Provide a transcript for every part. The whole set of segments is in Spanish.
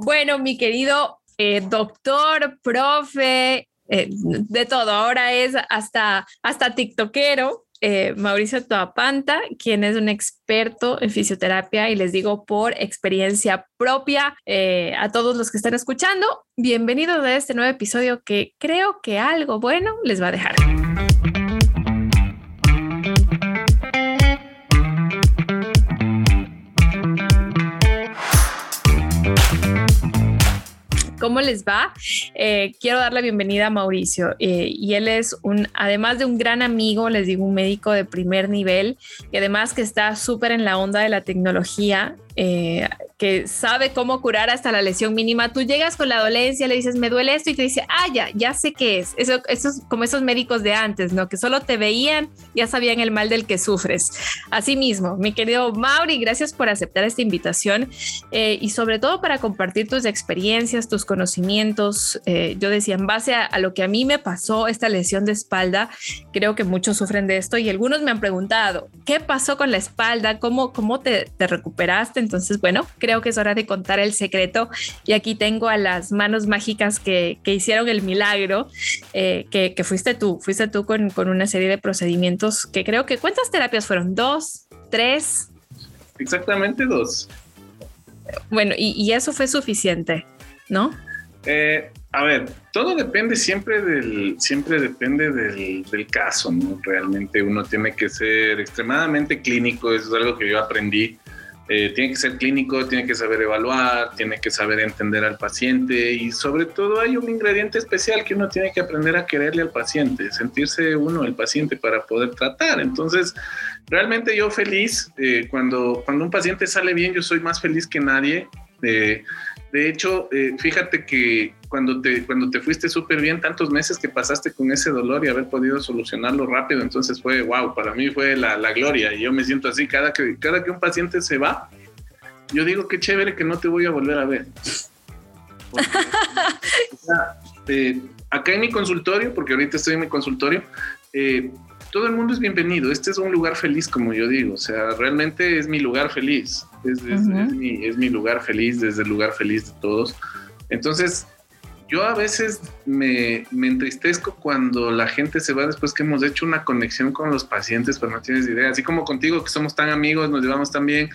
Bueno, mi querido eh, doctor, profe, eh, de todo, ahora es hasta, hasta TikTokero. Eh, Mauricio Toapanta, quien es un experto en fisioterapia y les digo por experiencia propia a todos los que están escuchando, bienvenidos a este nuevo episodio que creo que algo bueno les va a dejar. ¿Cómo les va? Eh, quiero dar la bienvenida a Mauricio eh, y él es un, además de un gran amigo, les digo, un médico de primer nivel y además que está súper en la onda de la tecnología eh, que sabe cómo curar hasta la lesión mínima. Tú llegas con la dolencia, le dices, me duele esto y te dice, ah, ya, ya sé qué es. Eso, eso es como esos médicos de antes, ¿no? Que solo te veían, ya sabían el mal del que sufres. Asimismo, mi querido Mauri, gracias por aceptar esta invitación eh, y sobre todo para compartir tus experiencias, tus conocimientos. Eh, yo decía, en base a, lo que a mí me pasó, esta lesión de espalda, creo que muchos sufren de esto y algunos me han preguntado, ¿qué pasó con la espalda? ¿Cómo, cómo te recuperaste? Entonces, bueno, creo que es hora de contar el secreto. Y aquí tengo a las manos mágicas que, que hicieron el milagro, eh, que, que, fuiste tú, fuiste tú con, con una serie de procedimientos que creo que, ¿cuántas terapias fueron? ¿Dos? ¿Tres? Exactamente dos. Bueno, y, y eso fue suficiente, ¿no? Eh, a ver, todo depende siempre del, siempre depende del, del, caso, ¿no? Realmente uno tiene que ser extremadamente clínico, eso es algo que yo aprendí eh, tiene que ser clínico, tiene que saber evaluar, tiene que saber entender al paciente y sobre todo hay un ingrediente especial que uno tiene que aprender a quererle al paciente, sentirse uno el paciente para poder tratar. Entonces, realmente yo feliz, eh, cuando, cuando un paciente sale bien, yo soy más feliz que nadie. Eh, de hecho, fíjate que cuando te, cuando te fuiste súper bien, tantos meses que pasaste con ese dolor y haber podido solucionarlo rápido, entonces fue, wow, para mí fue la, la gloria. Y yo me siento así, cada que, cada que un paciente se va, yo digo, qué chévere que no te voy a volver a ver. eh, acá en mi consultorio, porque ahorita estoy en mi consultorio, eh, todo el mundo es bienvenido. Este es un lugar feliz, como yo digo. O sea, realmente es mi lugar feliz. Es, es, uh -huh. es, mi, es, mi, lugar feliz, desde el lugar feliz de todos. Entonces, yo a veces me, me, entristezco cuando la gente se va después que hemos hecho una conexión con los pacientes, pero no tienes idea. Así como contigo, que somos tan amigos, nos llevamos tan bien.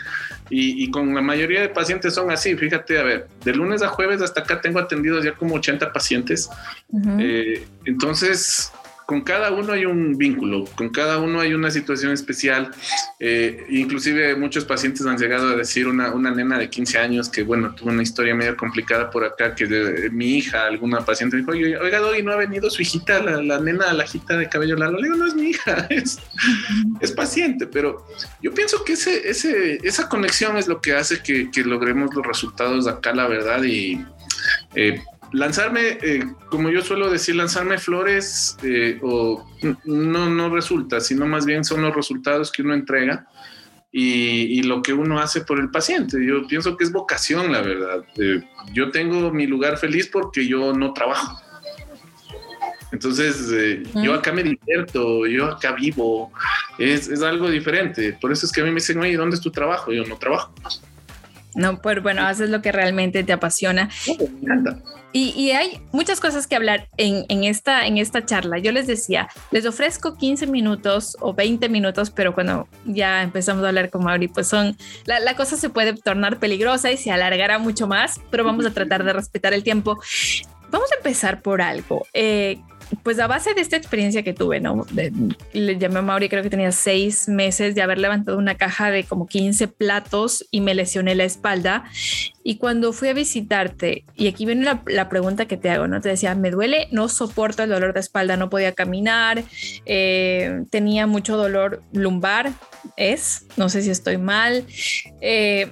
Y, y con la mayoría de pacientes son así. Fíjate, a ver, de lunes a jueves hasta acá tengo atendidos ya como 80 pacientes. Uh -huh. eh, entonces, con cada uno hay un vínculo, con cada uno hay una situación especial. Eh, inclusive muchos pacientes han llegado a decir una, nena de 15 años que, bueno, tuvo una historia medio complicada por acá, que de, mi hija, alguna paciente dijo, oiga, Doggy, no ha venido su hijita, la, nena, la hijita de cabello largo. Le digo, no es mi hija, es, paciente, pero yo pienso que ese, ese, esa conexión es lo que hace que, que logremos los resultados acá, la verdad, y... Eh, lanzarme, eh, como yo suelo decir, lanzarme flores eh, o no, no resulta, sino más bien son los resultados que uno entrega y, y, lo que uno hace por el paciente. Yo pienso que es vocación, la verdad. Eh, yo tengo mi lugar feliz porque yo no trabajo. Entonces, mm. yo acá me divierto, yo acá vivo, es, es algo diferente. Por eso es que a mí me dicen, oye, ¿dónde es tu trabajo? Yo no trabajo. No, pues bueno, haces lo que realmente te apasiona. Encanta. Y, y, hay muchas cosas que hablar en, en, esta, en esta charla. Yo les decía, les ofrezco 15 minutos o 20 minutos, pero cuando ya empezamos a hablar con Mauri, pues son, la, la cosa se puede tornar peligrosa y se alargará mucho más, pero vamos a tratar de respetar el tiempo. Vamos a empezar por algo. Eh, pues a base de esta experiencia que tuve, ¿no? De, le llamé a Mauri, creo que tenía seis meses de haber levantado una caja de como 15 platos y me lesioné la espalda. Y cuando fui a visitarte, y aquí viene la, pregunta que te hago, ¿no? Te decía, me duele, no soporto el dolor de espalda, no podía caminar, eh, tenía mucho dolor lumbar, es, no sé si estoy mal. Eh,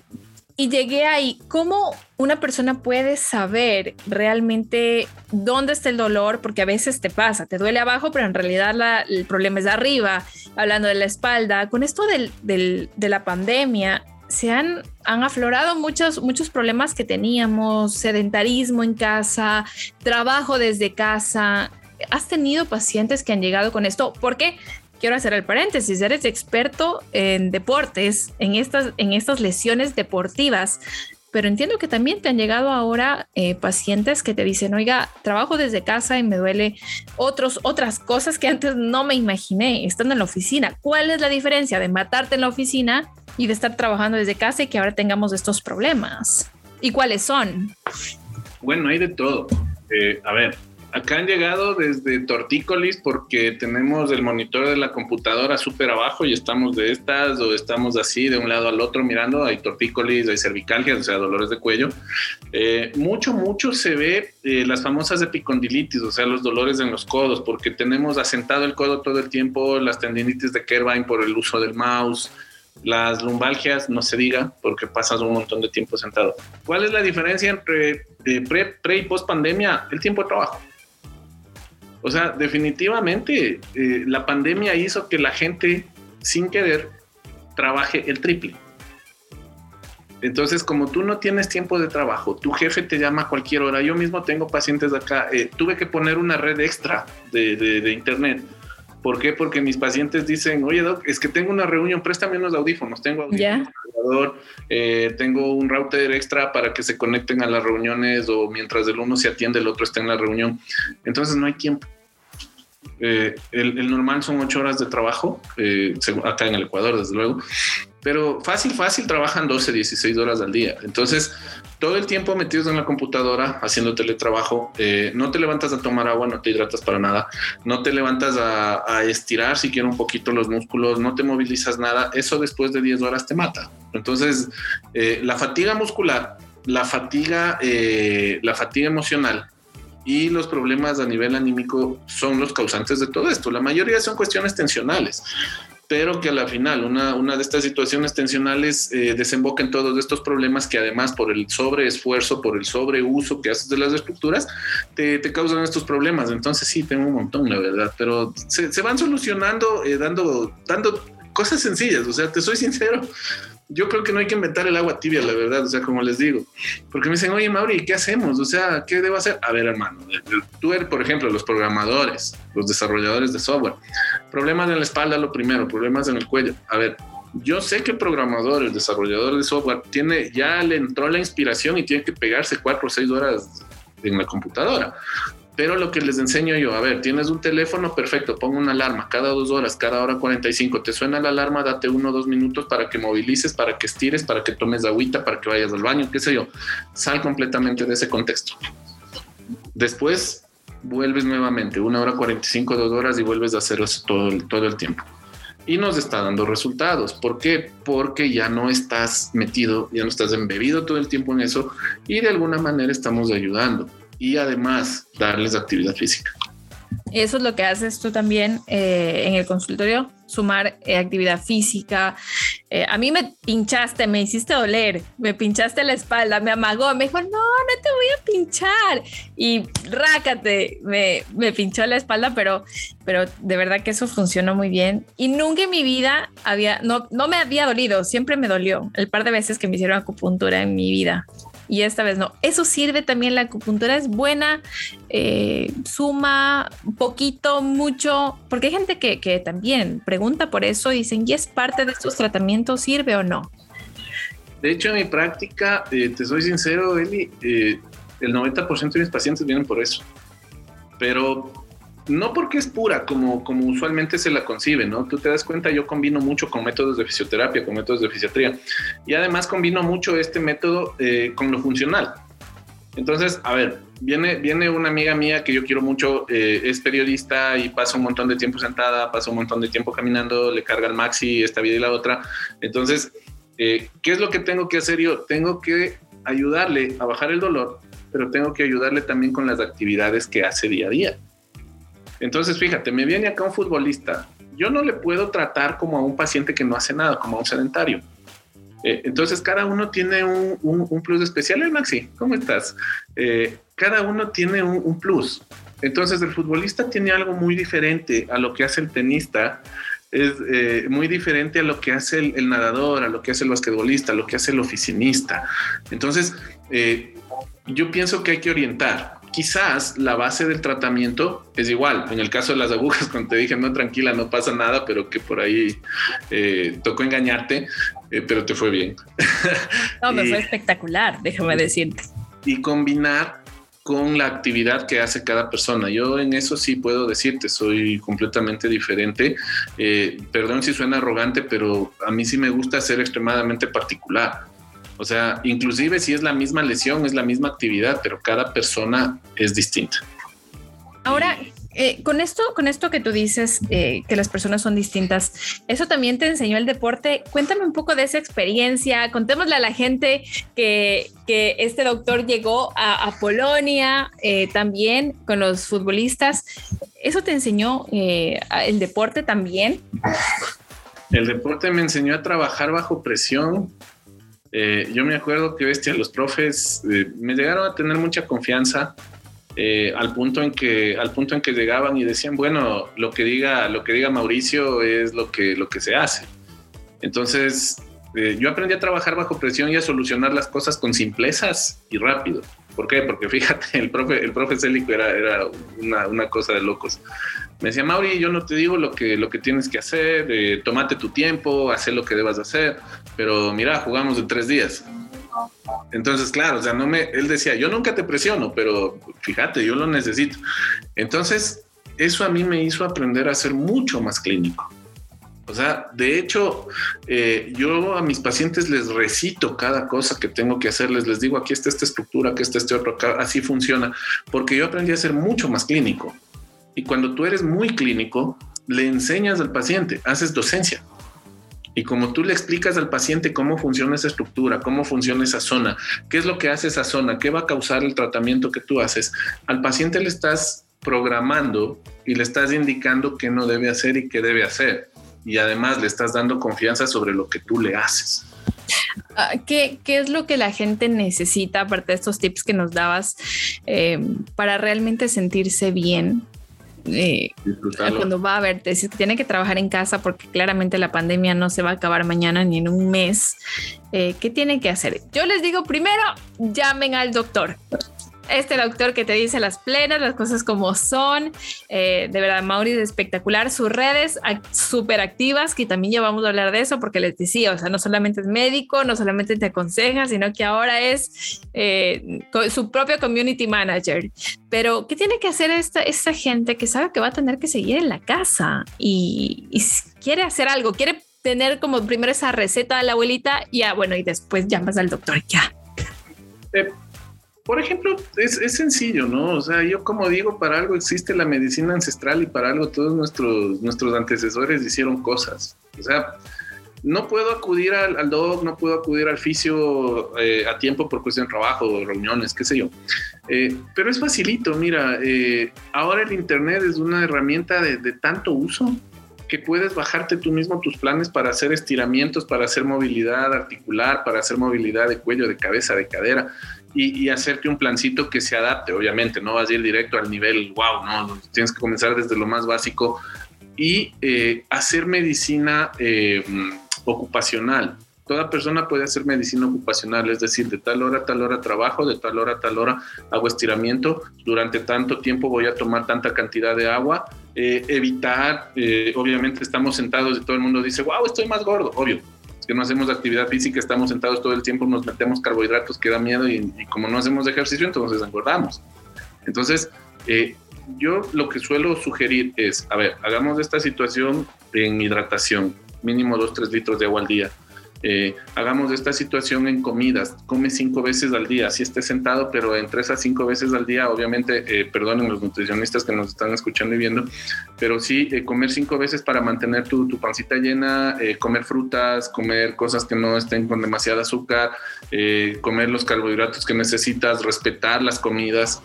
y llegué ahí, ¿cómo una persona puede saber realmente dónde está el dolor? Porque a veces te pasa, te duele abajo, pero en realidad el problema es de arriba, hablando de la espalda. Con esto del, de la pandemia, se han, han aflorado muchos, muchos problemas que teníamos, sedentarismo en casa, trabajo desde casa. ¿Has tenido pacientes que han llegado con esto? Porque quiero hacer el paréntesis, eres experto en deportes, en estas, en estas lesiones deportivas. pero entiendo que también te han llegado ahora eh, pacientes que te dicen, oiga, trabajo desde casa y me duele otros, otras cosas que antes no me imaginé estando en la oficina. ¿Cuál es la diferencia de matarte en la oficina y de estar trabajando desde casa y que ahora tengamos estos problemas? ¿Y cuáles son? Bueno, hay de todo. Eh, a ver, Acá han llegado desde tortícolis porque tenemos el monitor de la computadora súper abajo y estamos de estas o estamos así de un lado al otro mirando. Hay tortícolis, hay cervicalgias, o sea, dolores de cuello. Eh, mucho, mucho se ve eh, las famosas epicondilitis, o sea, los dolores en los codos, porque tenemos asentado el codo todo el tiempo, las tendinitis de Kervine por el uso del mouse. Las lumbalgias, no se diga, porque pasas un montón de tiempo sentado. ¿Cuál es la diferencia entre eh, pre, pre y post pandemia? El tiempo de trabajo o sea, definitivamente eh, la pandemia hizo que la gente sin querer trabaje el triple. Entonces, como tú no tienes tiempo de trabajo, tu jefe te llama a cualquier hora. Yo mismo tengo pacientes acá. Eh, tuve que poner una red extra de, internet. ¿Por qué? Porque mis pacientes dicen, oye, Doc, es que tengo una reunión, préstame unos audífonos. Tengo audífonos, eh, tengo un router extra para que se conecten a las reuniones o mientras el uno se atiende, el otro está en la reunión. Entonces no hay tiempo. Eh, el, normal son ocho horas de trabajo, eh, acá en el Ecuador, desde luego, pero fácil, fácil trabajan 12, 16 horas al día. Entonces, todo el tiempo metidos en la computadora haciendo teletrabajo, no te levantas a tomar agua, no te hidratas para nada, no te levantas a, a estirar siquiera un poquito los músculos, no te movilizas nada, eso después de 10 horas te mata. Entonces, eh, la fatiga muscular, la fatiga, eh, la fatiga emocional y los problemas a nivel anímico son los causantes de todo esto. La mayoría son cuestiones tensionales, pero que a la final una, una de estas situaciones tensionales eh, desemboca en todos estos problemas que además por el sobreesfuerzo, por el sobreuso que haces de las estructuras, te, te, causan estos problemas. Entonces sí, tengo un montón, la verdad, pero se, se van solucionando dando, dando cosas sencillas. O sea, te soy sincero, yo creo que no hay que inventar el agua tibia, la verdad, o sea, como les digo, porque me dicen, oye, Mauri, ¿qué hacemos? O sea, ¿qué debo hacer? A ver, hermano, tú eres, por ejemplo, los programadores, los desarrolladores de software, problemas en la espalda, lo primero, problemas en el cuello. A ver, yo sé que el programador, el desarrollador de software, tiene, ya le entró la inspiración y tiene que pegarse cuatro o seis horas en la computadora. Pero lo que les enseño yo, a ver, tienes un teléfono, perfecto, pongo una alarma cada dos horas, cada hora 45, te suena la alarma, date uno o dos minutos para que movilices, para que estires, para que tomes agüita, para que vayas al baño, qué sé yo. Sal completamente de ese contexto. Después vuelves nuevamente, una hora 45, dos horas y vuelves a hacer eso todo, todo el tiempo. Y nos está dando resultados. ¿Por qué? Porque ya no estás metido, ya no estás embebido todo el tiempo en eso y de alguna manera estamos ayudando y además darles actividad física. Eso es lo que haces tú también eh, en el consultorio, sumar eh, actividad física. Eh, a mí me pinchaste, me hiciste doler, me pinchaste la espalda, me amagó, me dijo, no, no te voy a pinchar. Y rácate, me, me pinchó la espalda, pero, pero de verdad que eso funcionó muy bien. Y nunca en mi vida había, no, no me había dolido, siempre me dolió el par de veces que me hicieron acupuntura en mi vida y esta vez no. Eso sirve también, la acupuntura es buena, eh, suma poquito, mucho, porque hay gente que, que, también pregunta por eso, dicen, ¿y es parte de estos tratamientos, sirve o no? De hecho, en mi práctica, eh, te soy sincero, Eli, eh, el 90% de mis pacientes vienen por eso. Pero no porque es pura como, como usualmente se la concibe, ¿no? Tú te das cuenta, yo combino mucho con métodos de fisioterapia, con métodos de fisiatría y además combino mucho este método eh, con lo funcional. Entonces, a ver, viene, viene una amiga mía que yo quiero mucho, eh, es periodista y pasa un montón de tiempo sentada, pasa un montón de tiempo caminando, le carga el maxi esta vida y la otra. Entonces, eh, ¿qué es lo que tengo que hacer yo? Tengo que ayudarle a bajar el dolor, pero tengo que ayudarle también con las actividades que hace día a día. Entonces, fíjate, me viene acá un futbolista. Yo no le puedo tratar como a un paciente que no hace nada, como a un sedentario. Eh, entonces, cada uno tiene un, plus especial. ¿Eh, Maxi, ¿cómo estás? Eh, cada uno tiene un, plus. Entonces, el futbolista tiene algo muy diferente a lo que hace el tenista. Es muy diferente a lo que hace el, nadador, a lo que hace el basquetbolista, a lo que hace el oficinista. Entonces, yo pienso que hay que orientar quizás la base del tratamiento es igual. En el caso de las agujas, cuando te dije, no, tranquila, no pasa nada, pero que por ahí eh, tocó engañarte, eh, pero te fue bien. No, me fue espectacular, déjame decirte. Y combinar con la actividad que hace cada persona. Yo en eso sí puedo decirte, soy completamente diferente. Eh, perdón si suena arrogante, pero a mí sí me gusta ser extremadamente particular. O sea, inclusive si es la misma lesión, es la misma actividad, pero cada persona es distinta. Ahora, eh, con esto, con esto que tú dices eh, que las personas son distintas, eso también te enseñó el deporte. Cuéntame un poco de esa experiencia. Contémosle a la gente que, este doctor llegó a, Polonia eh, también con los futbolistas. ¿Eso te enseñó el deporte también? El deporte me enseñó a trabajar bajo presión, eh, yo me acuerdo que bestia, los profes eh, me llegaron a tener mucha confianza eh, al punto en que al punto en que llegaban y decían bueno lo que diga lo que diga Mauricio es lo que lo que se hace. Entonces yo aprendí a trabajar bajo presión y a solucionar las cosas con simplezas y rápido. ¿Por qué? Porque fíjate, el profe, el profe Célico era, era una, una, cosa de locos. Me decía, Mauri, yo no te digo lo que, lo que tienes que hacer, eh, tu tiempo, haz lo que debas hacer, pero mira, jugamos en tres días. Entonces, claro, o sea, no me, él decía, yo nunca te presiono, pero fíjate, yo lo necesito. Entonces, eso a mí me hizo aprender a ser mucho más clínico. O sea, de hecho, eh, yo a mis pacientes les recito cada cosa que tengo que hacerles. Les digo, aquí está esta estructura, aquí está este otro, acá, así funciona, porque yo aprendí a ser mucho más clínico. Y cuando tú eres muy clínico, le enseñas al paciente, haces docencia. Y como tú le explicas al paciente cómo funciona esa estructura, cómo funciona esa zona, qué es lo que hace esa zona, qué va a causar el tratamiento que tú haces, al paciente le estás programando y le estás indicando qué no debe hacer y qué debe hacer y además le estás dando confianza sobre lo que tú le haces. Ah, ¿Qué, ¿Qué, es lo que la gente necesita, aparte de estos tips que nos dabas, eh, para realmente sentirse bien? Eh, cuando va a verte, si tiene que trabajar en casa porque claramente la pandemia no se va a acabar mañana ni en un mes, eh, ¿qué tiene que hacer? Yo les digo primero, llamen al doctor este doctor que te dice las plenas, las cosas como son. Eh, de verdad, Mauri es espectacular. Sus redes súper activas, que también ya vamos a hablar de eso, porque les decía, o sea, no solamente es médico, no solamente te aconseja, sino que ahora es eh, su propio community manager. Pero, ¿qué tiene que hacer esta, gente que sabe que va a tener que seguir en la casa y, quiere hacer algo, quiere tener como primero esa receta de la abuelita, ya bueno, y después llamas al doctor, ya. Eh, por ejemplo, es, sencillo, ¿no? O sea, yo como digo, para algo existe la medicina ancestral y para algo todos nuestros, nuestros antecesores hicieron cosas. O sea, no puedo acudir al, al doc, no puedo acudir al fisio eh, a tiempo por cuestión de trabajo, reuniones, qué sé yo. Eh, pero es facilito, mira, eh, ahora el Internet es una herramienta de, de tanto uso que puedes bajarte tú mismo tus planes para hacer estiramientos, para hacer movilidad articular, para hacer movilidad de cuello, de cabeza, de cadera y, hacerte un plancito que se adapte. Obviamente, no vas a ir directo al nivel wow, no, tienes que comenzar desde lo más básico y eh, hacer medicina eh, ocupacional. Toda persona puede hacer medicina ocupacional, es decir, de tal hora a tal hora trabajo, de tal hora a tal hora hago estiramiento, durante tanto tiempo voy a tomar tanta cantidad de agua, eh, evitar, obviamente estamos sentados y todo el mundo dice, wow, estoy más gordo, obvio, que no hacemos actividad física, estamos sentados todo el tiempo, nos metemos carbohidratos que da miedo y, como no hacemos ejercicio, entonces engordamos. Entonces, eh, yo lo que suelo sugerir es, a ver, hagamos esta situación en hidratación, mínimo 2-3 litros de agua al día. Eh, hagamos esta situación en comidas, come cinco veces al día, si esté sentado, pero entre esas cinco veces al día, obviamente, eh, perdonen los nutricionistas que nos están escuchando y viendo, pero sí eh, comer cinco veces para mantener tu, tu pancita llena, comer frutas, comer cosas que no estén con demasiada azúcar, comer los carbohidratos que necesitas, respetar las comidas.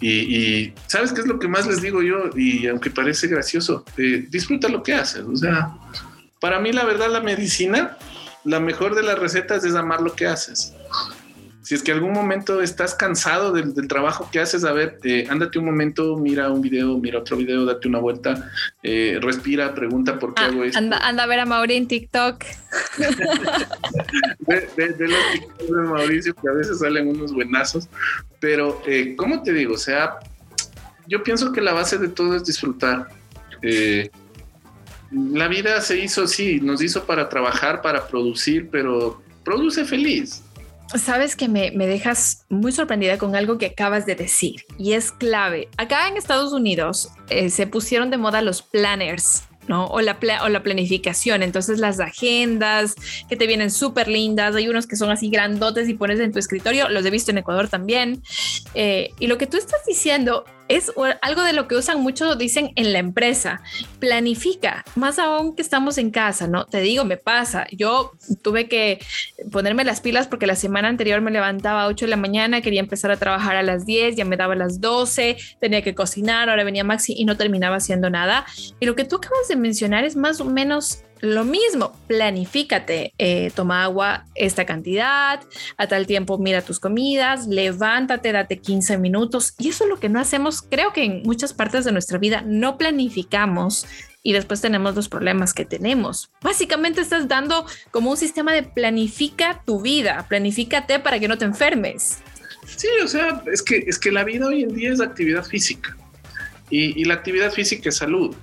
Y, y, ¿sabes qué es lo que más les digo yo? Y aunque parece gracioso, disfruta lo que haces. O sea, para mí la verdad la medicina la mejor de las recetas es amar lo que haces. si es que algún momento estás cansado del, trabajo que haces, a ver, eh, ándate un momento, mira un video, mira otro video, date una vuelta, eh, respira, pregunta por qué ah, hago esto. Anda, anda, a ver a Mauri en TikTok. de, de, los TikToks de Mauricio, que a veces salen unos buenazos, pero, eh, ¿cómo te digo? O sea, yo pienso que la base de todo es disfrutar. Eh, la vida se hizo así, nos hizo para trabajar, para producir, pero produce feliz. Sabes que me, dejas muy sorprendida con algo que acabas de decir y es clave. Acá en Estados Unidos eh, se pusieron de moda los planners. ¿no? O la, o la planificación. Entonces las agendas que te vienen súper lindas, hay unos que son así grandotes y pones en tu escritorio, los he visto en Ecuador también. Eh, y lo que tú estás diciendo es algo de lo que usan mucho, dicen en la empresa. Planifica, más aún que estamos en casa, ¿no? Te digo, me pasa. Yo tuve que ponerme las pilas porque la semana anterior me levantaba a 8 de la mañana, quería empezar a trabajar a las 10, ya me daba a las 12, tenía que cocinar, ahora venía Maxi y no terminaba haciendo nada. Y lo que tú acabas de mencionar es más o menos lo mismo, planifícate, eh, toma agua esta cantidad, a tal tiempo mira tus comidas, levántate, date 15 minutos. Y eso es lo que no hacemos, creo que en muchas partes de nuestra vida no planificamos y después tenemos los problemas que tenemos. Básicamente estás dando como un sistema de planifica tu vida, planifícate para que no te enfermes. Sí, o sea, es que, es que la vida hoy en día es actividad física y, y la actividad física es salud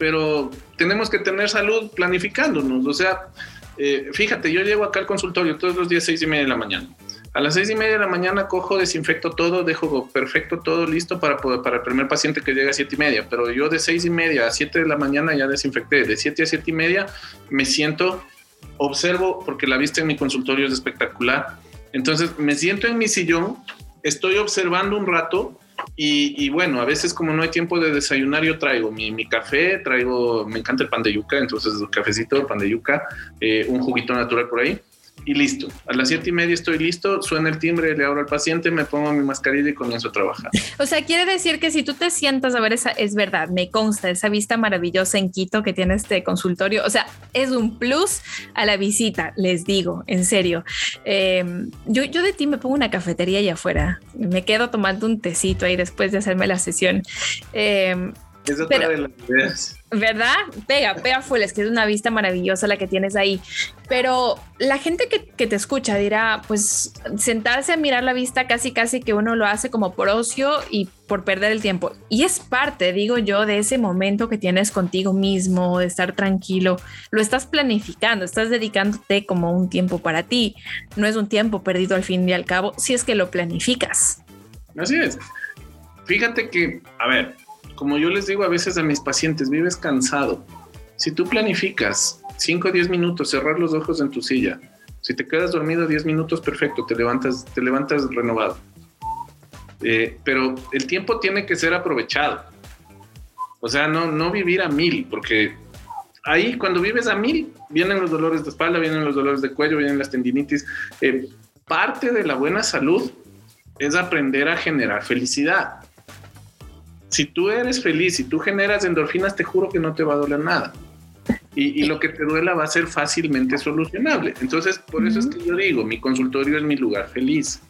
pero tenemos que tener salud planificándonos. O sea, eh, fíjate, yo llego acá al consultorio todos los días seis y media de la mañana. A las seis y media de la mañana cojo, desinfecto todo, dejo perfecto todo listo para, para el primer paciente que llega a siete y media. Pero yo de seis y media a siete de la mañana ya desinfecté. De siete a siete y media me siento, observo, porque la vista en mi consultorio es espectacular. Entonces me siento en mi sillón, estoy observando un rato y, bueno, a veces como no hay tiempo de desayunar, yo traigo mi, mi café, traigo, me encanta el pan de yuca, entonces cafecito, pan de yuca, eh, un juguito natural por ahí y listo. A las siete y media estoy listo, suena el timbre, le abro al paciente, me pongo mi mascarilla y comienzo a trabajar. O sea, quiere decir que si tú te sientas a ver esa, es verdad, me consta esa vista maravillosa en Quito que tiene este consultorio. O sea, es un plus a la visita, les digo, en serio. Em, yo, yo de ti me pongo una cafetería allá afuera, me quedo tomando un tecito ahí después de hacerme la sesión. Eh, es otra de las ideas. ¿Verdad? Pega, pega full, es que es una vista maravillosa la que tienes ahí. Pero la gente que, te escucha dirá, pues sentarse a mirar la vista casi, casi que uno lo hace como por ocio y por perder el tiempo. Y es parte, digo yo, de ese momento que tienes contigo mismo, de estar tranquilo. Lo estás planificando, estás dedicándote como un tiempo para ti. No es un tiempo perdido al fin y al cabo, si es que lo planificas. Así es. Fíjate que, a ver, como yo les digo a veces a mis pacientes, vives cansado. Si tú planificas 5 o 10 minutos, cerrar los ojos en tu silla, si te quedas dormido 10 minutos, perfecto, te levantas, te levantas renovado. Eh, pero el tiempo tiene que ser aprovechado. O sea, no, no vivir a mil, porque ahí cuando vives a mil, vienen los dolores de espalda, vienen los dolores de cuello, vienen las tendinitis. Eh, parte de la buena salud es aprender a generar felicidad si tú eres feliz, y tú generas endorfinas, te juro que no te va a doler nada. Y, lo que te duela va a ser fácilmente solucionable. Entonces, por eso es que yo digo, mi consultorio es mi lugar feliz.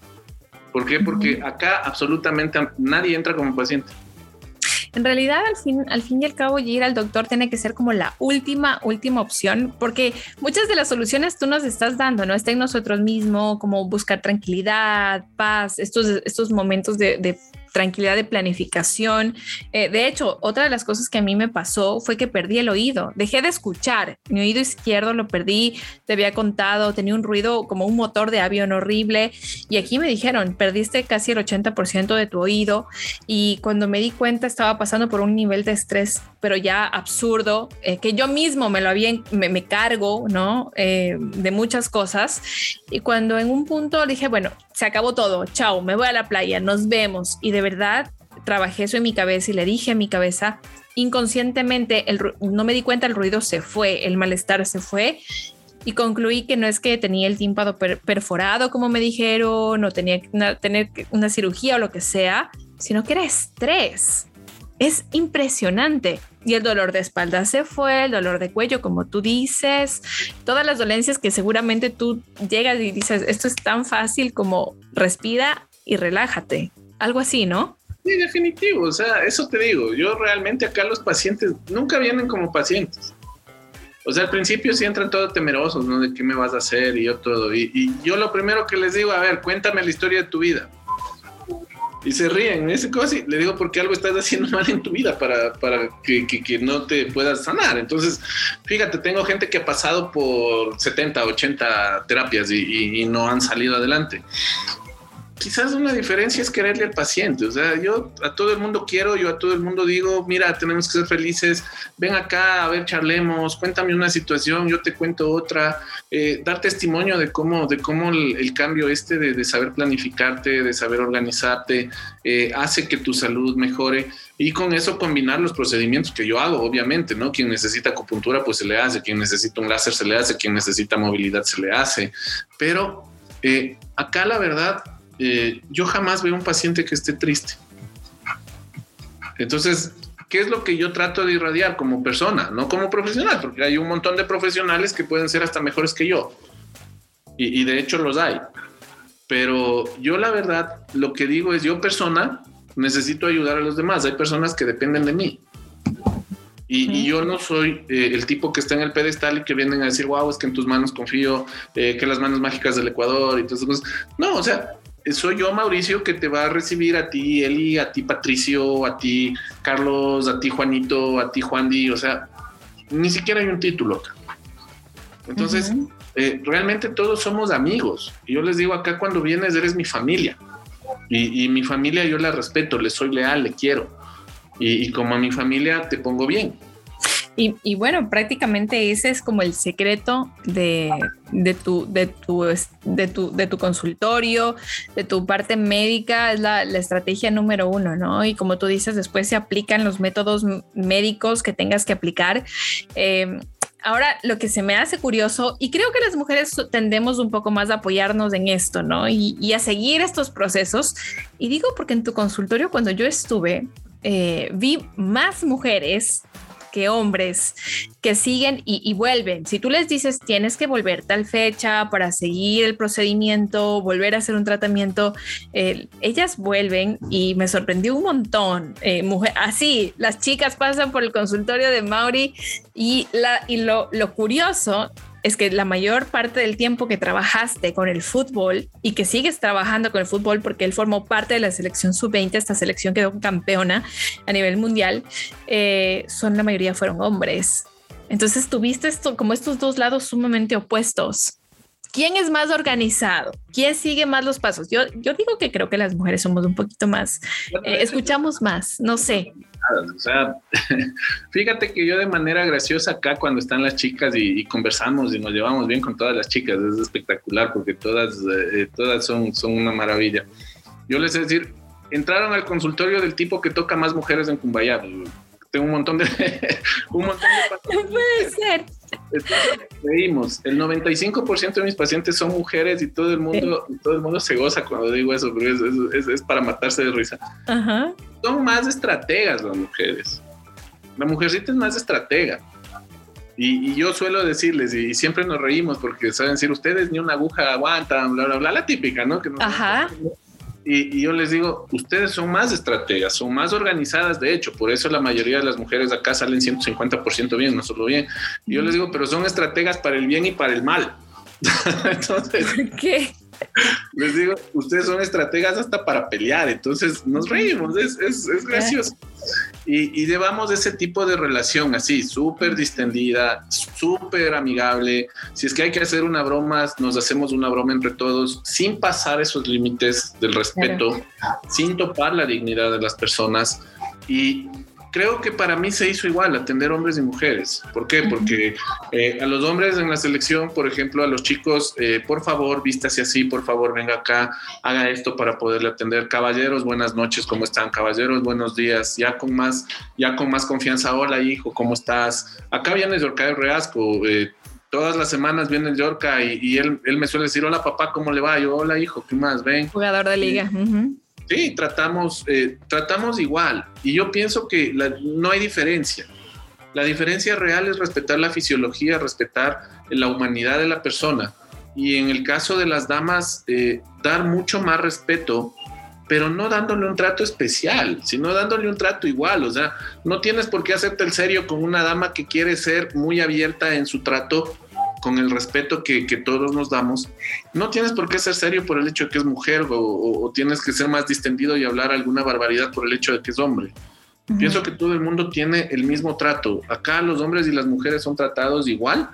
¿Por qué? Porque acá absolutamente nadie entra como paciente. En realidad, al fin, al fin y al cabo, ir al doctor tiene que ser como la última, última opción, porque muchas de las soluciones tú nos estás dando, ¿no? Está en nosotros mismos, como buscar tranquilidad, paz, estos, estos momentos de, de tranquilidad de planificación. Eh, de hecho, otra de las cosas que a mí me pasó fue que perdí el oído, dejé de escuchar, mi oído izquierdo lo perdí, te había contado, tenía un ruido como un motor de avión horrible. Y aquí me dijeron, perdiste casi el 80% de tu oído y cuando me di cuenta estaba pasando por un nivel de estrés, pero ya absurdo, eh, que yo mismo me lo había, me, cargo, ¿no? Eh, de muchas cosas. Y cuando en un punto dije, bueno, se acabó todo, chao, me voy a la playa, nos vemos. Y de verdad trabajé eso en mi cabeza y le dije a mi cabeza, inconscientemente, no me di cuenta, el ruido se fue, el malestar se fue y concluí que no es que tenía el tímpano perforado, como me dijeron, no tenía que tener una cirugía o lo que sea, sino que era estrés. Es impresionante. Y el dolor de espalda se fue, el dolor de cuello, como tú dices, todas las dolencias que seguramente tú llegas y dices, esto es tan fácil como respira y relájate, algo así, ¿no? Sí, definitivo, o sea, eso te digo, yo realmente acá los pacientes nunca vienen como pacientes. O sea, al principio sí entran todos temerosos, ¿no? De qué me vas a hacer y yo todo. Y, y yo lo primero que les digo, a ver, cuéntame la historia de tu vida y se ríen. Ese cosa le digo, porque algo estás haciendo mal en tu vida para, para que, que, no te puedas sanar. Entonces, fíjate, tengo gente que ha pasado por 70, 80 terapias y no han salido adelante quizás una diferencia es quererle al paciente. O sea, yo a todo el mundo quiero, yo a todo el mundo digo, mira, tenemos que ser felices, ven acá, a ver, charlemos, cuéntame una situación, yo te cuento otra, eh, dar testimonio de cómo, de cómo el, cambio este de, saber planificarte, de saber organizarte, eh, hace que tu salud mejore y con eso combinar los procedimientos que yo hago, obviamente, ¿no? Quien necesita acupuntura, pues se le hace, quien necesita un láser se le hace, quien necesita movilidad se le hace, pero eh, acá la verdad eh, yo jamás veo un paciente que esté triste. Entonces, ¿qué es lo que yo trato de irradiar como persona, no como profesional? Porque hay un montón de profesionales que pueden ser hasta mejores que yo. Y, de hecho los hay. Pero yo la verdad, lo que digo es, yo persona, necesito ayudar a los demás. Hay personas que dependen de mí. Y, yo no soy eh, el tipo que está en el pedestal y que vienen a decir, wow, es que en tus manos confío, eh, que las manos mágicas del Ecuador y todas esas cosas. No, o sea, soy yo, Mauricio, que te va a recibir a ti, Eli, a ti, Patricio, a ti, Carlos, a ti, Juanito, a ti, Juan Di, o sea, ni siquiera hay un título. Entonces, eh, realmente todos somos amigos. Y yo les digo acá, cuando vienes, eres mi familia. Y, mi familia yo la respeto, le soy leal, le quiero. y como a mi familia te pongo bien. Y, bueno, prácticamente ese es como el secreto de, tu, consultorio, de tu parte médica, es la, estrategia número uno, ¿no? Y como tú dices, después se aplican los métodos médicos que tengas que aplicar. Eh, ahora, lo que se me hace curioso, y creo que las mujeres tendemos un poco más a apoyarnos en esto, ¿no? Y, a seguir estos procesos. Y digo porque en tu consultorio, cuando yo estuve, eh, vi más mujeres que hombres que siguen y, vuelven. Si tú les dices tienes que volver tal fecha para seguir el procedimiento, volver a hacer un tratamiento, eh, ellas vuelven y me sorprendió un montón. Eh, mujer, así, las chicas pasan por el consultorio de Mauri y, la, y lo, lo curioso es que la mayor parte del tiempo que trabajaste con el fútbol y que sigues trabajando con el fútbol porque él formó parte de la selección sub-20, esta selección quedó campeona a nivel mundial, eh, son la mayoría fueron hombres. Entonces tuviste esto, como estos dos lados sumamente opuestos. ¿Quién es más organizado? ¿Quién sigue más los pasos? Yo, yo digo que creo que las mujeres somos un poquito más, eh, escuchamos más, no sé. O sea, fíjate que yo de manera graciosa acá cuando están las chicas y, conversamos y nos llevamos bien con todas las chicas, es espectacular porque todas, eh, todas son, son una maravilla. Yo les voy a decir, entraron al consultorio del tipo que toca más mujeres en Cumbayá. Tengo un montón de... un montón de no puede ser. Veimos, el 95% de mis pacientes son mujeres y todo el mundo, todo el mundo se goza cuando digo eso, pero es, es, para matarse de risa. Son más estrategas las mujeres. La mujercita es más estratega. Y, yo suelo decirles, y, siempre nos reímos porque saben decir, ustedes ni una aguja aguantan, bla, bla, bla, la típica, ¿no? Que Ajá. Y, yo les digo, ustedes son más estrategas, son más organizadas, de hecho, por eso la mayoría de las mujeres acá salen 150% bien, no solo bien. Y yo les digo, pero son estrategas para el bien y para el mal. Entonces, ¿qué? Les digo, ustedes son estrategas hasta para pelear, entonces nos reímos, es, es, es gracioso. Y, y, llevamos ese tipo de relación así, súper distendida, súper amigable. Si es que hay que hacer una broma, nos hacemos una broma entre todos, sin pasar esos límites del respeto, sin topar la dignidad de las personas. Y creo que para mí se hizo igual atender hombres y mujeres. ¿Por qué? Porque eh, a los hombres en la selección, por ejemplo, a los chicos, eh, por favor, vístase así, por favor, venga acá, haga esto para poderle atender. Caballeros, buenas noches, ¿cómo están? Caballeros, buenos días. Ya con más, ya con más confianza, hola hijo, ¿cómo estás? Acá viene Yorka Reasco. Eh, todas las semanas viene el Yorka y, él, me suele decir, hola papá, ¿cómo le va? Yo, hola hijo, ¿qué más? Ven. Jugador de liga. Sí, tratamos, eh, tratamos igual. Y yo pienso que no hay diferencia. La diferencia real es respetar la fisiología, respetar la humanidad de la persona. Y en el caso de las damas, eh, dar mucho más respeto, pero no dándole un trato especial, sino dándole un trato igual. O sea, no tienes por qué hacerte el serio con una dama que quiere ser muy abierta en su trato con el respeto que, todos nos damos, no tienes por qué ser serio por el hecho de que es mujer o, tienes que ser más distendido y hablar alguna barbaridad por el hecho de que es hombre. Pienso que todo el mundo tiene el mismo trato. Acá los hombres y las mujeres son tratados igual.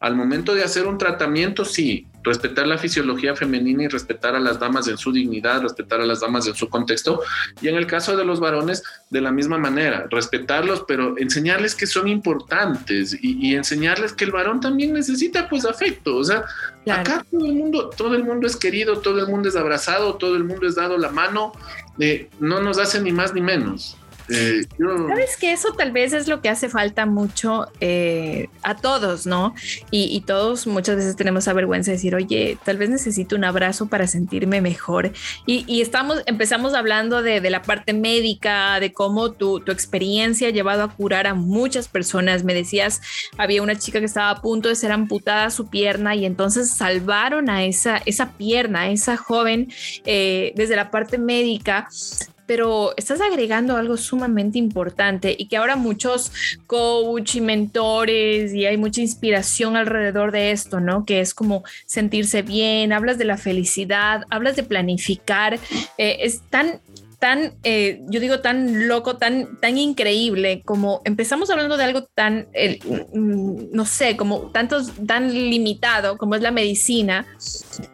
Al momento de hacer un tratamiento, sí, respetar la fisiología femenina y respetar a las damas en su dignidad, respetar a las damas en su contexto. Y en el caso de los varones, de la misma manera, respetarlos, pero enseñarles que son importantes y, enseñarles que el varón también necesita pues afecto. O sea, acá todo el mundo, todo el mundo es querido, todo el mundo es abrazado, todo el mundo es dado la mano, eh, no nos hace ni más ni menos. Eh, Sabes que eso tal vez es lo que hace falta mucho eh, a todos, ¿no? Y, todos muchas veces tenemos esa vergüenza de decir, oye, tal vez necesito un abrazo para sentirme mejor. Y, estamos, empezamos hablando de, la parte médica, de cómo tu, tu experiencia ha llevado a curar a muchas personas. Me decías, había una chica que estaba a punto de ser amputada su pierna y entonces salvaron a esa, esa pierna, a esa joven eh, desde la parte médica pero estás agregando algo sumamente importante y que ahora muchos coach y mentores y hay mucha inspiración alrededor de esto, ¿no? Que es como sentirse bien, hablas de la felicidad, hablas de planificar, eh, es tan tan, eh, yo digo, tan loco, tan, tan increíble, como empezamos hablando de algo tan, mm, no sé, como tantos, tan limitado como es la medicina,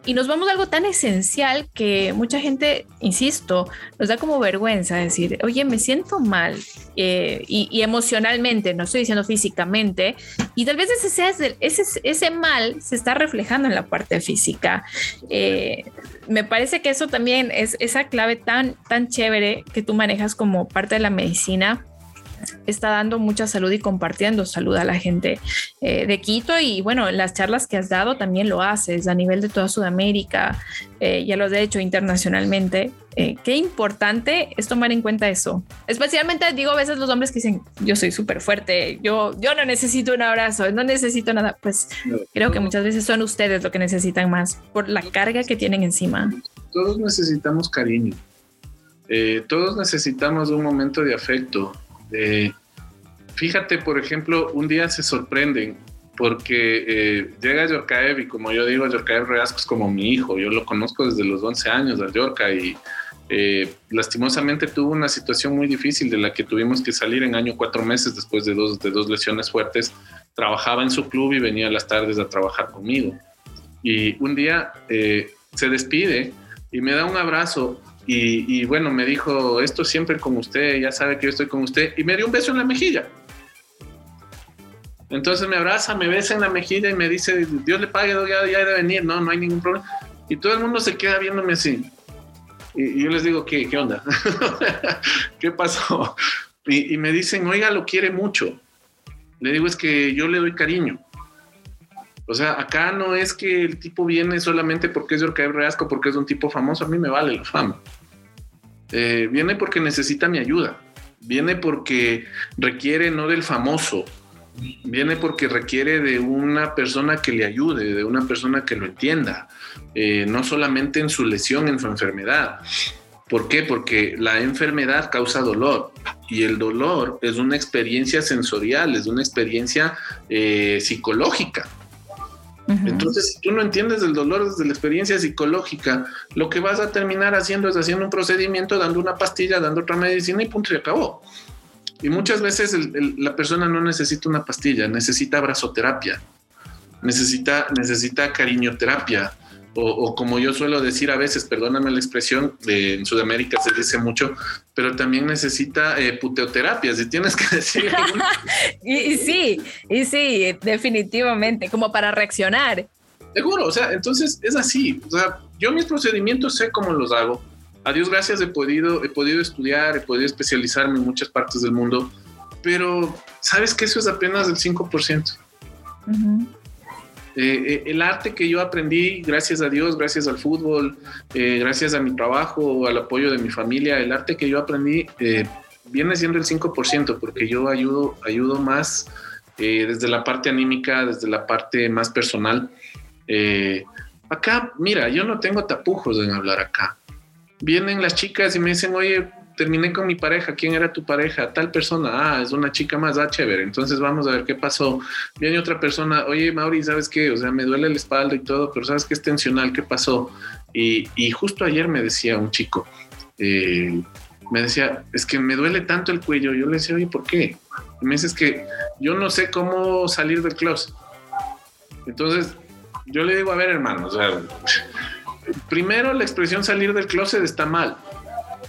y nos vamos a algo tan esencial que mucha gente, insisto, nos da como vergüenza decir, oye, me siento mal, eh, y, emocionalmente, no estoy diciendo físicamente, y tal vez ese, ese, ese mal se está reflejando en la parte física. Eh, me parece que eso también es esa clave tan, tan chévere que tú manejas como parte de la medicina está dando mucha salud y compartiendo salud a la gente eh, de Quito y bueno, las charlas que has dado también lo haces a nivel de toda Sudamérica, eh, ya lo has hecho internacionalmente. Eh, qué importante es tomar en cuenta eso. Especialmente digo a veces los hombres que dicen, yo soy súper fuerte, yo, yo no necesito un abrazo, no necesito nada. Pues creo que muchas veces son ustedes lo que necesitan más por la carga que tienen encima. Todos necesitamos cariño. todos necesitamos un momento de afecto, eh, fíjate, por ejemplo, un día se sorprenden porque eh, llega Yorkaev y como yo digo, Yorkaev Reasco es como mi hijo, yo lo conozco desde los 11 años a Yorka y eh, lastimosamente tuvo una situación muy difícil de la que tuvimos que salir en año cuatro meses después de dos, de dos lesiones fuertes. Trabajaba en su club y venía las tardes a trabajar conmigo. Y un día se despide y me da un abrazo y, bueno, me dijo, esto siempre con usted, ya sabe que yo estoy con usted, y me dio un beso en la mejilla. Entonces me abraza, me besa en la mejilla y me dice, Dios le pague, ya, ya de venir, no, no hay ningún problema. Y todo el mundo se queda viéndome así. Y, yo les digo, ¿qué, qué onda? ¿Qué pasó? Y, y me dicen, oiga, lo quiere mucho. Le digo, es que yo le doy cariño. O sea, acá no es que el tipo viene solamente porque es de Reasco, porque es un tipo famoso, a mí me vale la fama. Eh, viene porque necesita mi ayuda. Viene porque requiere no del famoso, viene porque requiere de una persona que le ayude, de una persona que lo entienda, eh, no solamente en su lesión, en su enfermedad. ¿Por qué? Porque la enfermedad causa dolor y el dolor es una experiencia sensorial, es una experiencia eh, psicológica. Entonces, si tú no entiendes el dolor desde la experiencia psicológica, lo que vas a terminar haciendo es haciendo un procedimiento, dando una pastilla, dando otra medicina y punto y acabó. Y muchas veces la persona no necesita una pastilla, necesita abrazoterapia, necesita, necesita cariñoterapia, o, como yo suelo decir a veces, perdóname la expresión, en Sudamérica se dice mucho, pero también necesita eh, puteoterapia, si tienes que decir. y, sí, y sí, definitivamente, como para reaccionar. Seguro, o sea, entonces es así. O sea, yo mis procedimientos sé cómo los hago. A Dios gracias he podido, he podido estudiar, he podido especializarme en muchas partes del mundo, pero sabes que eso es apenas el 5%. Eh, eh, el arte que yo aprendí, gracias a Dios, gracias al fútbol, eh, gracias a mi trabajo, al apoyo de mi familia, el arte que yo aprendí viene siendo el 5%, porque yo ayudo, ayudo más eh, desde la parte anímica, desde la parte más personal. Eh, acá, mira, yo no tengo tapujos en hablar acá. Vienen las chicas y me dicen, oye, terminé con mi pareja, ¿quién era tu pareja? Tal persona, ah, es una chica más, ah, chévere, entonces vamos a ver qué pasó. Viene otra persona, oye, Mauri, ¿sabes qué? O sea, me duele la espalda y todo, pero ¿sabes qué es tensional? ¿Qué pasó? Y, y justo ayer me decía un chico, eh, me decía, es que me duele tanto el cuello. Yo le decía, oye, ¿por qué? Y me dice, es que yo no sé cómo salir del closet. Entonces, yo le digo, a ver, hermano, o sea, primero la expresión salir del closet está mal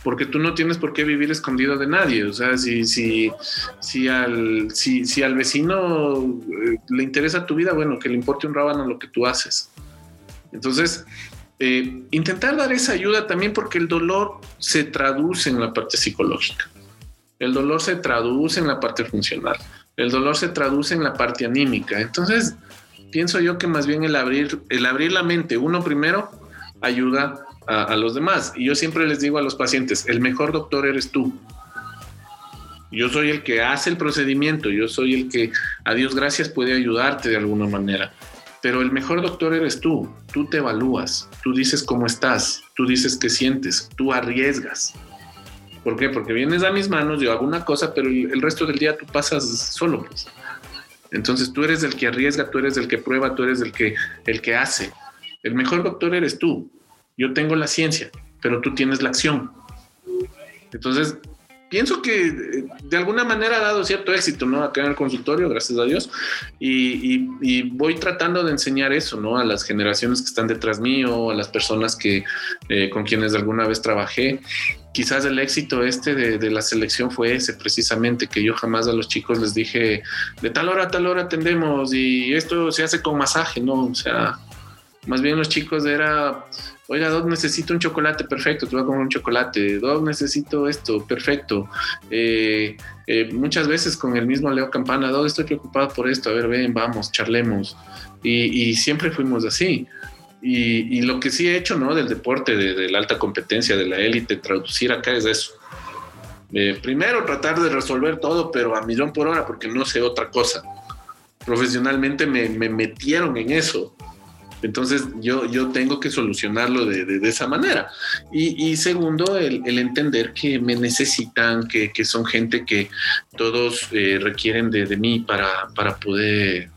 porque tú no tienes por qué vivir escondido de nadie. O sea, si, si, si, al, si, si al vecino eh, le interesa tu vida, bueno, que le importe un rábano lo que tú haces. Entonces, eh, intentar dar esa ayuda también porque el dolor se traduce en la parte psicológica. El dolor se traduce en la parte funcional. El dolor se traduce en la parte anímica. Entonces, pienso yo que más bien el abrir, el abrir la mente, uno primero, ayuda a, los demás. Y yo siempre les digo a los pacientes, el mejor doctor eres tú. Yo soy el que hace el procedimiento, yo soy el que, a Dios gracias, puede ayudarte de alguna manera. Pero el mejor doctor eres tú. Tú te evalúas, tú dices cómo estás, tú dices qué sientes, tú arriesgas. ¿Por qué? Porque vienes a mis manos, yo hago una cosa, pero el, resto del día tú pasas solo. Pues. Entonces tú eres el que arriesga, tú eres el que prueba, tú eres el que, el que hace. El mejor doctor eres tú. Yo tengo la ciencia, pero tú tienes la acción. Entonces, pienso que eh, de alguna manera ha dado cierto éxito, ¿no? Acá en el consultorio, gracias a Dios. Y, voy tratando de enseñar eso, ¿no? A las generaciones que están detrás mío, a las personas que, eh, con quienes alguna vez trabajé. Quizás el éxito este de, de, la selección fue ese, precisamente, que yo jamás a los chicos les dije, de tal hora a tal hora atendemos y esto se hace con masaje, ¿no? O sea, más bien los chicos era, oiga, Doc, necesito un chocolate, perfecto, te voy a comer un chocolate. Doc, necesito esto, perfecto. Eh, eh, muchas veces con el mismo Leo Campana, Doc, estoy preocupado por esto, a ver, ven, vamos, charlemos. Y, siempre fuimos así. Y, lo que sí he hecho, ¿no? Del deporte, de, la alta competencia, de la élite, traducir acá es eso. Eh, primero tratar de resolver todo, pero a millón por hora, porque no sé otra cosa. Profesionalmente me, me metieron en eso entonces yo, yo tengo que solucionarlo de, esa manera. Y, segundo, el, entender que me necesitan, que, son gente que todos eh, requieren de, mí para, para poder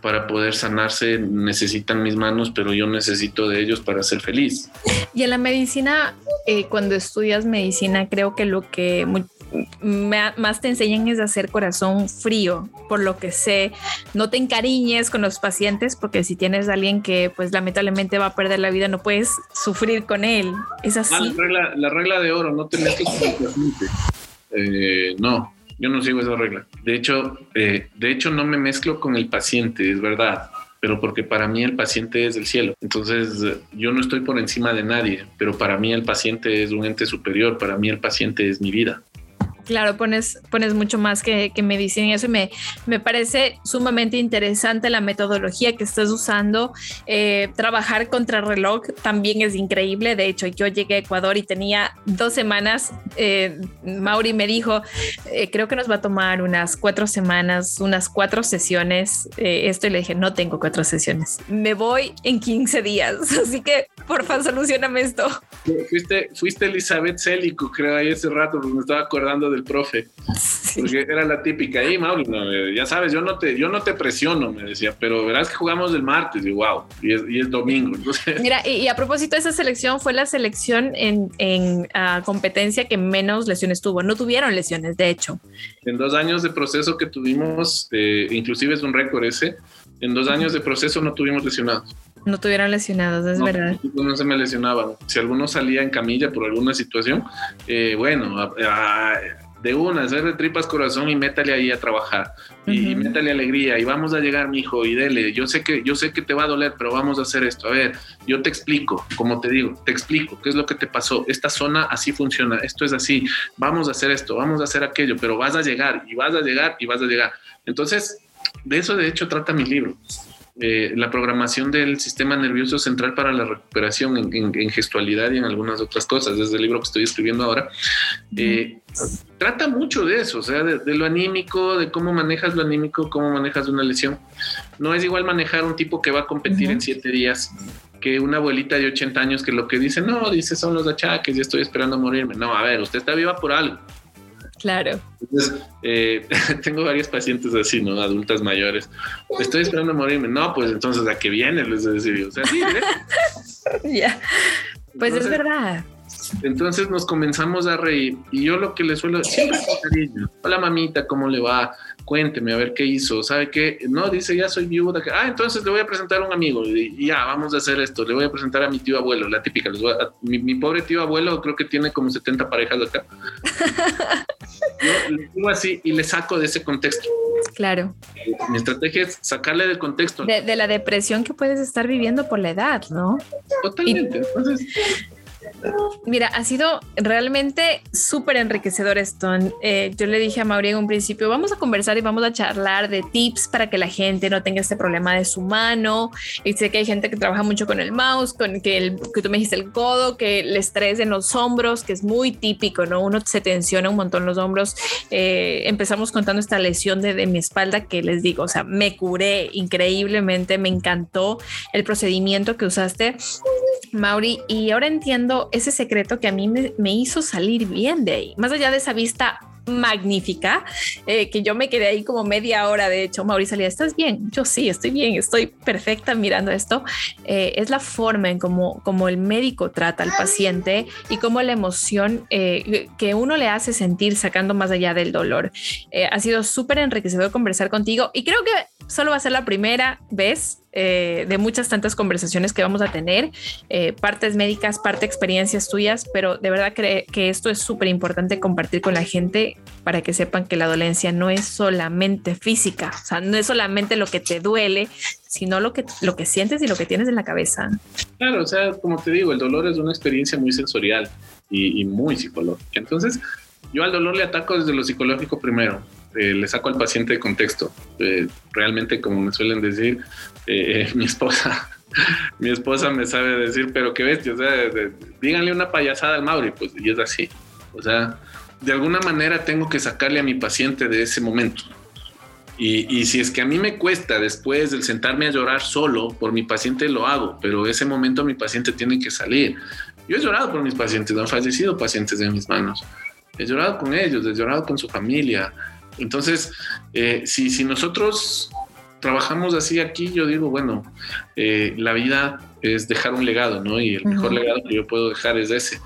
para poder sanarse necesitan mis manos, pero yo necesito de ellos para ser feliz. Y en la medicina, eh, cuando estudias medicina, creo que lo que más te enseñan es hacer corazón frío, por lo que sé, no te encariñes con los pacientes porque si tienes a alguien que pues lamentablemente va a perder la vida, no puedes sufrir con él. Es así. Ah, la, regla, de oro, no te metes con el paciente. Eh, no, yo no sigo esa regla. De hecho, eh, de hecho no me mezclo con el paciente, es verdad pero porque para mí el paciente es el cielo. Entonces yo no estoy por encima de nadie, pero para mí el paciente es un ente superior, para mí el paciente es mi vida. Claro, pones, pones mucho más que, que medicina y eso me, me parece sumamente interesante la metodología que estás usando. Eh, trabajar contra reloj también es increíble. De hecho, yo llegué a Ecuador y tenía dos semanas. Eh, Mauri me dijo, eh, creo que nos va a tomar unas cuatro semanas, unas cuatro sesiones. esto y le dije, no tengo cuatro sesiones. Me voy en 15 días. Así que, por favor, solucioname esto. Fuiste, fuiste Elizabeth Célico, creo, ahí ese rato, me estaba acordando de el profe. Porque era la típica, ahí Mauri, ya sabes, yo no, te, yo no te presiono, me decía, pero verás que jugamos el martes, y wow, y es, domingo. Mira, y, a propósito, esa selección fue la selección en, en ah, competencia que menos lesiones tuvo. No tuvieron lesiones, de hecho. En dos años de proceso que tuvimos, eh, inclusive es un récord ese, en dos años de proceso no tuvimos lesionados. No tuvieron lesionados, es verdad. No se me lesionaban. Si alguno salía en camilla por alguna situación, eh, bueno, a, de una, hacer tripas corazón y métale ahí a trabajar y métale alegría y vamos a llegar, mi hijo, y dele. Yo sé que yo sé que te va a doler, pero vamos a hacer esto. A ver, yo te explico, como te digo, te explico qué es lo que te pasó. Esta zona así funciona, esto es así. Vamos a hacer esto, vamos a hacer aquello, pero vas a llegar y vas a llegar y vas a llegar. Entonces, de eso de hecho trata mi libro. Eh, la programación del sistema nervioso central para la recuperación en, gestualidad y en algunas otras cosas, desde el libro que estoy escribiendo ahora, eh, trata mucho de eso, o sea, de, lo anímico, de cómo manejas lo anímico, cómo manejas una lesión. No es igual manejar un tipo que va a competir en siete días que una abuelita de 80 años que lo que dice, no, dice, son los achaques y estoy esperando a morirme. No, a ver, usted está viva por algo. Claro. Entonces, eh, tengo varios pacientes así, ¿no? Adultas mayores. Estoy esperando a morirme. No, pues entonces, ¿a qué viene? Les decir, o sea, sí, ¿eh? Ya. Pues es verdad. Entonces nos comenzamos a reír y yo lo que le suelo siempre cariño. Hola mamita, ¿cómo le va? Cuénteme a ver qué hizo. ¿Sabe qué? No, dice ya soy viuda. Ah, entonces le voy a presentar a un amigo y ya vamos a hacer esto. Le voy a presentar a mi tío abuelo, la típica. mi, pobre tío abuelo creo que tiene como 70 parejas acá. yo le digo así y le saco de ese contexto. Claro. Mi estrategia es sacarle del contexto. De, la depresión que puedes estar viviendo por la edad, ¿no? Totalmente. Entonces, Mira, ha sido realmente súper enriquecedor esto. Eh, yo le dije a Mauri en un principio, vamos a conversar y vamos a charlar de tips para que la gente no tenga este problema de su mano. Y sé que hay gente que trabaja mucho con el mouse, con que, el, que tú me dijiste el codo, que el estrés en los hombros, que es muy típico, ¿no? Uno se tensiona un montón los hombros. Eh, empezamos contando esta lesión de, de mi espalda que les digo, o sea, me curé increíblemente, me encantó el procedimiento que usaste, Mauri, y ahora entiendo ese secreto que a mí me, hizo salir bien de ahí. Más allá de esa vista magnífica, eh, que yo me quedé ahí como media hora, de hecho, Mauricio salía, ¿estás bien? Yo sí, estoy bien, estoy perfecta mirando esto. Eh, es la forma en cómo como el médico trata al paciente y cómo la emoción eh, que uno le hace sentir sacando más allá del dolor. ha sido súper enriquecedor conversar contigo y creo que solo va a ser la primera vez eh, de muchas tantas conversaciones que vamos a tener, eh, partes médicas, parte experiencias tuyas, pero de verdad que, que esto es súper importante compartir con la gente para que sepan que la dolencia no es solamente física, o sea, no es solamente lo que te duele, sino lo que, lo que sientes y lo que tienes en la cabeza. Claro, o sea, como te digo, el dolor es una experiencia muy sensorial y, y muy psicológica. Entonces, yo al dolor le ataco desde lo psicológico primero. Eh, le saco al paciente de contexto. Eh, realmente, como me suelen decir, eh, mi esposa, mi esposa me sabe decir, pero qué bestia, o sea, díganle una payasada al Mauri, pues, y es así. O sea, de alguna manera tengo que sacarle a mi paciente de ese momento. Y, y, si es que a mí me cuesta después del sentarme a llorar solo por mi paciente, lo hago, pero ese momento mi paciente tiene que salir. Yo he llorado por mis pacientes, han fallecido pacientes de mis manos. He llorado con ellos, he llorado con su familia, entonces, eh, si, si nosotros trabajamos así aquí, yo digo, bueno, eh, la vida es dejar un legado, ¿no? Y el mejor legado que yo puedo dejar es ese.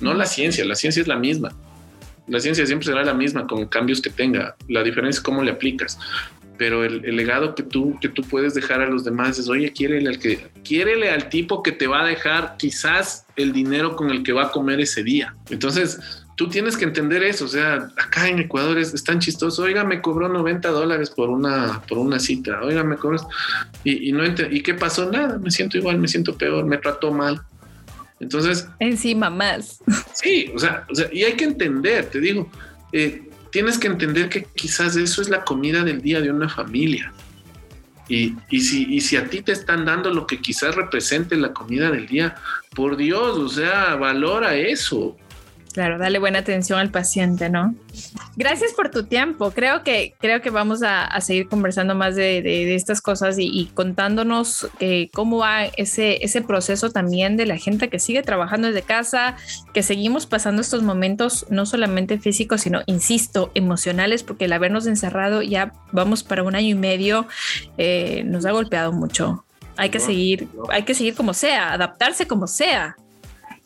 No la ciencia, la ciencia es la misma. La ciencia siempre será la misma con cambios que tenga. La diferencia es cómo le aplicas. Pero el, legado que tú, que tú puedes dejar a los demás es, oye, quiérele al, que, quiérele al tipo que te va a dejar quizás el dinero con el que va a comer ese día. Entonces, tú tienes que entender eso. O sea, acá en Ecuador es, tan chistoso. Oiga, me cobró 90 dólares por una, por una cita. Oiga, me cobró. Y, y no ¿Y qué pasó? Nada, me siento igual, me siento peor, me trató mal. Entonces. Encima más. Sí, o sea, o sea y hay que entender, te digo, eh, tienes que entender que quizás eso es la comida del día de una familia. Y, y, si, y si a ti te están dando lo que quizás represente la comida del día, por Dios, o sea, valora eso. Claro, dale buena atención al paciente, ¿no? Gracias por tu tiempo. Creo que, creo que vamos a, seguir conversando más de, estas cosas y, contándonos eh, cómo va ese, ese proceso también de la gente que sigue trabajando desde casa, que seguimos pasando estos momentos no solamente físicos, sino, insisto, emocionales, porque el habernos encerrado ya vamos para un año y medio eh, nos ha golpeado mucho. Hay que seguir, hay que seguir como sea, adaptarse como sea.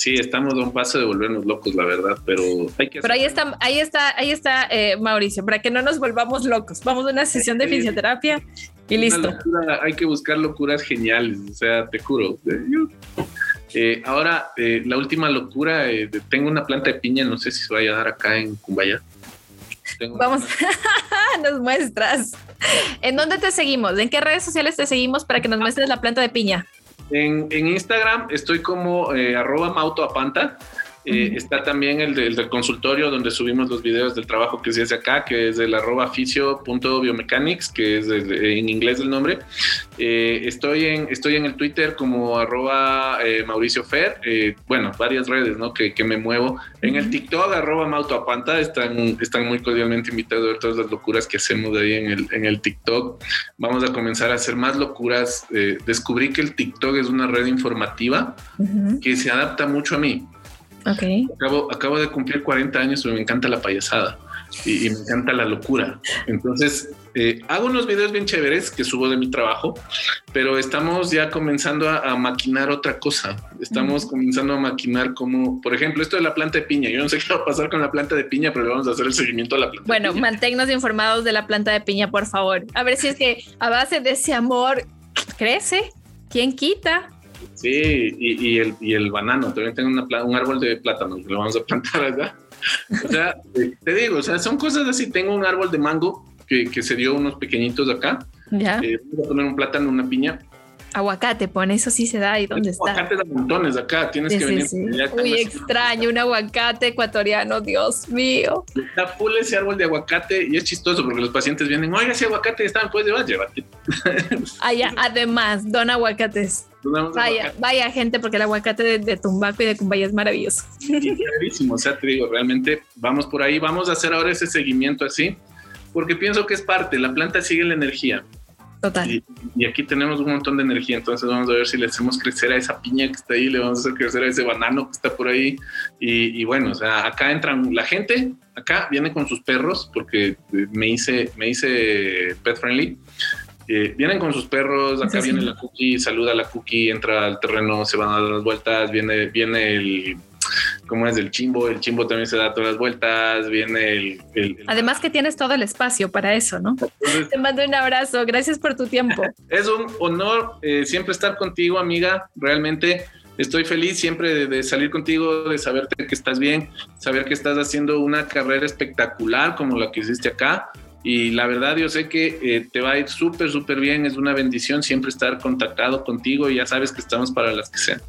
Sí, estamos a un paso de volvernos locos, la verdad, pero hay que... Pero ahí está, ahí está, ahí está eh, Mauricio, para que no nos volvamos locos. Vamos a una sesión de fisioterapia y listo. hay que buscar locuras geniales, o sea, te juro. Eh, ahora, eh, la última locura, tengo una planta de piña, no sé si se vaya a dar acá en Cumbaya. Vamos, nos muestras. ¿En dónde te seguimos? ¿En qué redes sociales te seguimos para que nos muestres la planta de piña? En, Instagram estoy como eh, arroba mautoapanta Eh, está también el, del consultorio donde subimos los videos del trabajo que se hace acá, que es el arroba fisio.biomechanics, que es en inglés el nombre. Eh, estoy, en, estoy en el Twitter como arroba eh, Mauricio Fer, bueno, varias redes ¿no? que, que me muevo. En el TikTok arroba Mautoapanta están, están muy cordialmente invitados a ver todas las locuras que hacemos ahí en el, en el TikTok. Vamos a comenzar a hacer más locuras. descubrí que el TikTok es una red informativa que se adapta mucho a mí. Okay. Acabo, acabo de cumplir 40 años, pero me encanta la payasada y, me encanta la locura. Entonces, eh, hago unos videos bien chéveres que subo de mi trabajo, pero estamos ya comenzando a, maquinar otra cosa. Estamos comenzando a maquinar como, por ejemplo, esto de la planta de piña. Yo no sé qué va a pasar con la planta de piña, pero vamos a hacer el seguimiento a la planta. Bueno, manténnos informados de la planta de piña, por favor. A ver si es que a base de ese amor crece. ¿Quién quita? Sí, y, el, y el banano, también tengo un árbol de plátano que lo vamos a plantar allá. O sea, te digo, o sea, son cosas así. Tengo un árbol de mango que, que se dio unos pequeñitos acá. Ya. Eh, voy a poner un plátano, una piña. Aguacate, pon eso sí se da. ¿Y dónde está? Aguacate de montones acá, tienes que venir. Sí. Muy extraño, un aguacate ecuatoriano, Dios mío. Está full ese árbol de aguacate y es chistoso porque los pacientes vienen, oiga, ese aguacate está, puedes llevar, llévate. Ah, además, don aguacates. Vaya, vaya gente, porque el aguacate de, de, Tumbaco y de Cumbaya es maravilloso. o sea, te digo, realmente vamos por ahí, vamos a hacer ahora ese seguimiento así, porque pienso que es parte, la planta sigue la energía. Total. Y, aquí tenemos un montón de energía, entonces vamos a ver si le hacemos crecer a esa piña que está ahí, le vamos a hacer crecer a ese banano que está por ahí. Y, bueno, o sea, acá entran la gente, acá viene con sus perros, porque me hice, me hice pet friendly. Eh, vienen con sus perros, acá viene la cookie, saluda a la cookie, entra al terreno, se van a dar las vueltas, viene, viene el como es el chimbo, el chimbo también se da todas las vueltas, viene el... Además que tienes todo el espacio para eso, ¿no? Te mando un abrazo, gracias por tu tiempo. es un honor eh, siempre estar contigo, amiga, realmente estoy feliz siempre de, salir contigo, de saberte que estás bien, saber que estás haciendo una carrera espectacular como la que hiciste acá. Y la verdad, yo sé que eh, te va a ir súper, súper bien. Es una bendición siempre estar contactado contigo y ya sabes que estamos para las que sean.